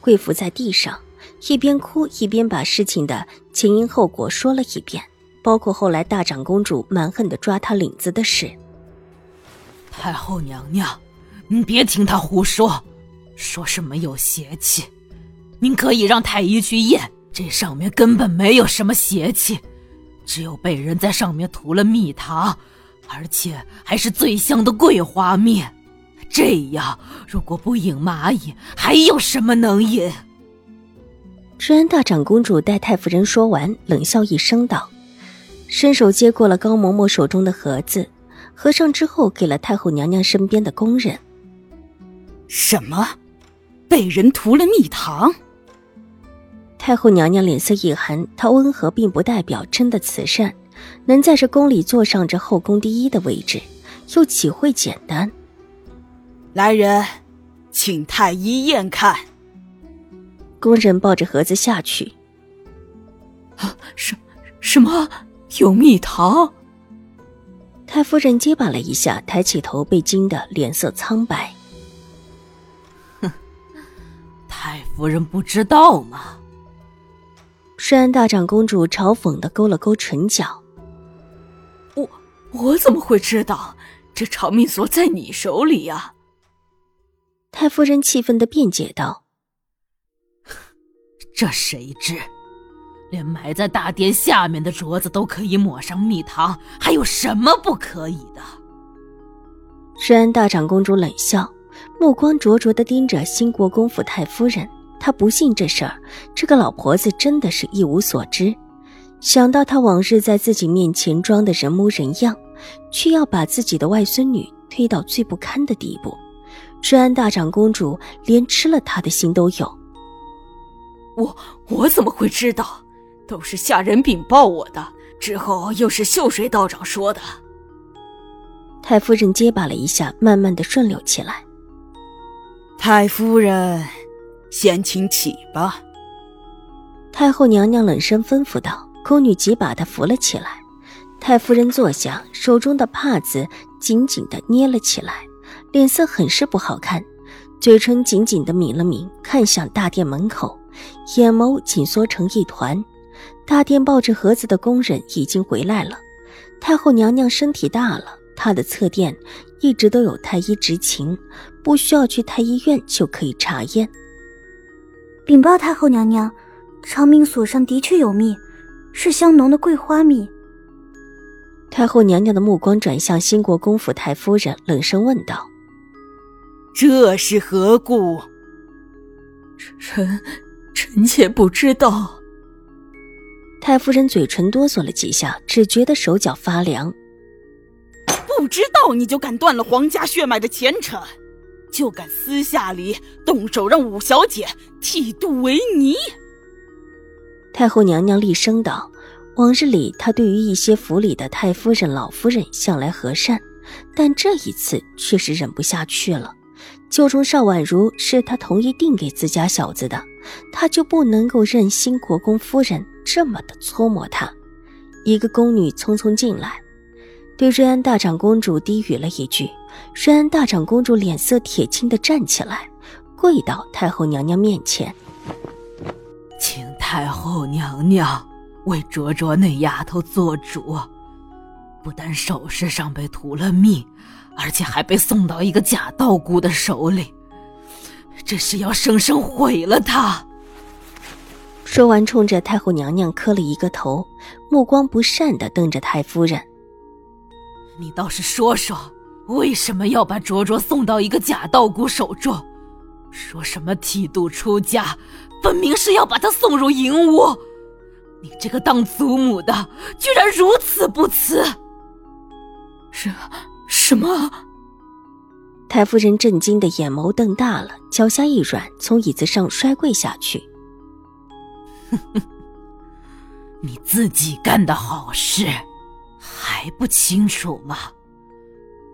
跪伏在地上，一边哭一边把事情的前因后果说了一遍，包括后来大长公主蛮横的抓她领子的事。太后娘娘，您别听他胡说，说什么有邪气，您可以让太医去验，这上面根本没有什么邪气，只有被人在上面涂了蜜糖，而且还是最香的桂花蜜。这样，如果不引蚂蚁，还有什么能引？治安大长公主待太夫人说完，冷笑一声道：“伸手接过了高嬷嬷手中的盒子，合上之后，给了太后娘娘身边的宫人。什么？被人涂了蜜糖？”太后娘娘脸色一寒，她温和并不代表真的慈善，能在这宫里坐上这后宫第一的位置，又岂会简单？来人，请太医验看。工人抱着盒子下去。啊，什什么有蜜糖？太夫人结巴了一下，抬起头，被惊得脸色苍白。哼，太夫人不知道吗？顺安大长公主嘲讽的勾了勾唇角。我我怎么会知道？这长命锁在你手里呀？太夫人气愤的辩解道：“这谁知？连埋在大殿下面的镯子都可以抹上蜜糖，还有什么不可以的？”顺安大长公主冷笑，目光灼灼的盯着新国公府太夫人。她不信这事儿，这个老婆子真的是一无所知。想到她往日在自己面前装的人模人样，却要把自己的外孙女推到最不堪的地步。治安大长公主连吃了他的心都有。我我怎么会知道？都是下人禀报我的。之后又是秀水道长说的。太夫人结巴了一下，慢慢的顺溜起来。太夫人，先请起吧。太后娘娘冷声吩咐道。宫女急把她扶了起来。太夫人坐下，手中的帕子紧紧的捏了起来。脸色很是不好看，嘴唇紧紧的抿了抿，看向大殿门口，眼眸紧缩成一团。大殿抱着盒子的工人已经回来了。太后娘娘身体大了，她的侧殿一直都有太医执勤，不需要去太医院就可以查验。禀报太后娘娘，长命锁上的确有蜜，是香浓的桂花蜜。太后娘娘的目光转向兴国公府太夫人，冷声问道。这是何故？臣臣妾不知道。太夫人嘴唇哆嗦了几下，只觉得手脚发凉。不知道你就敢断了皇家血脉的前程，就敢私下里动手让五小姐剃度为尼？太后娘娘厉声道：“往日里，她对于一些府里的太夫人、老夫人向来和善，但这一次却是忍不下去了。”就冲邵婉如是他同意定给自家小子的，他就不能够任新国公夫人这么的搓磨他。一个宫女匆匆进来，对瑞安大长公主低语了一句。瑞安大长公主脸色铁青的站起来，跪到太后娘娘面前，请太后娘娘为卓卓那丫头做主，不但首饰上被涂了蜜。而且还被送到一个假道姑的手里，这是要生生毁了他。说完，冲着太后娘娘磕了一个头，目光不善的瞪着太夫人：“你倒是说说，为什么要把卓卓送到一个假道姑手中？说什么剃度出家，分明是要把他送入淫屋。你这个当祖母的，居然如此不慈！”是。什么？太夫人震惊的眼眸瞪大了，脚下一软，从椅子上摔跪下去。你自己干的好事还不清楚吗？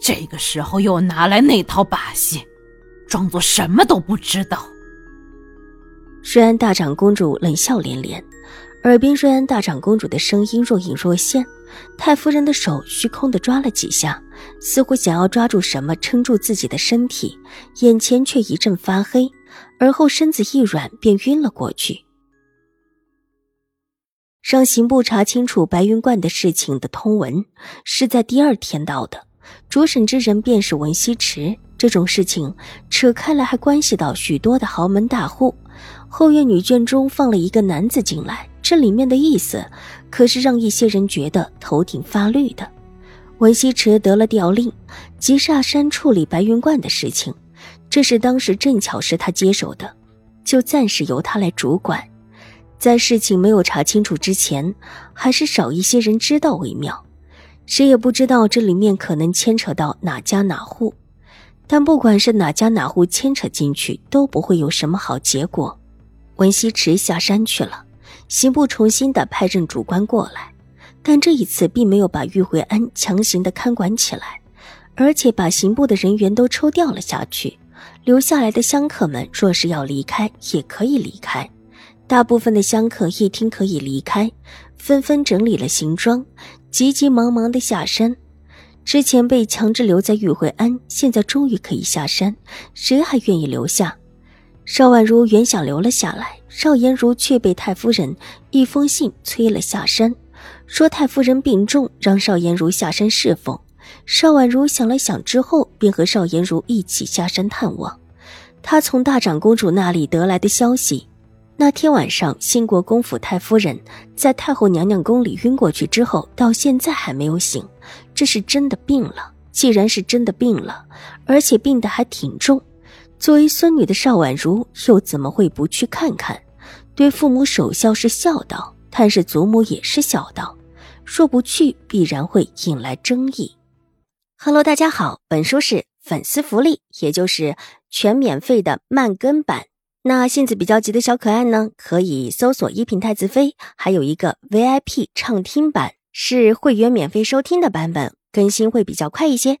这个时候又拿来那套把戏，装作什么都不知道。虽然大长公主冷笑连连，耳边瑞安大长公主的声音若隐若现。太夫人的手虚空的抓了几下，似乎想要抓住什么撑住自己的身体，眼前却一阵发黑，而后身子一软便晕了过去。让刑部查清楚白云观的事情的通文是在第二天到的，主审之人便是文西池。这种事情扯开来还关系到许多的豪门大户。后院女眷中放了一个男子进来，这里面的意思。可是让一些人觉得头顶发绿的，文西池得了调令，即下山处理白云观的事情。这是当时正巧是他接手的，就暂时由他来主管。在事情没有查清楚之前，还是少一些人知道为妙。谁也不知道这里面可能牵扯到哪家哪户，但不管是哪家哪户牵扯进去，都不会有什么好结果。文西池下山去了。刑部重新的派任主官过来，但这一次并没有把玉慧安强行的看管起来，而且把刑部的人员都抽调了下去。留下来的香客们若是要离开，也可以离开。大部分的香客一听可以离开，纷纷整理了行装，急急忙忙的下山。之前被强制留在玉慧安，现在终于可以下山，谁还愿意留下？邵婉如原想留了下来。邵颜如却被太夫人一封信催了下山，说太夫人病重，让邵颜如下山侍奉。邵婉如想了想之后，便和邵颜如一起下山探望。她从大长公主那里得来的消息，那天晚上兴国公府太夫人在太后娘娘宫里晕过去之后，到现在还没有醒，这是真的病了。既然是真的病了，而且病得还挺重。作为孙女的邵婉如又怎么会不去看看？对父母守孝是孝道，探视祖母也是孝道。若不去，必然会引来争议。Hello，大家好，本书是粉丝福利，也就是全免费的慢更版。那性子比较急的小可爱呢，可以搜索一品太子妃，还有一个 VIP 畅听版，是会员免费收听的版本，更新会比较快一些。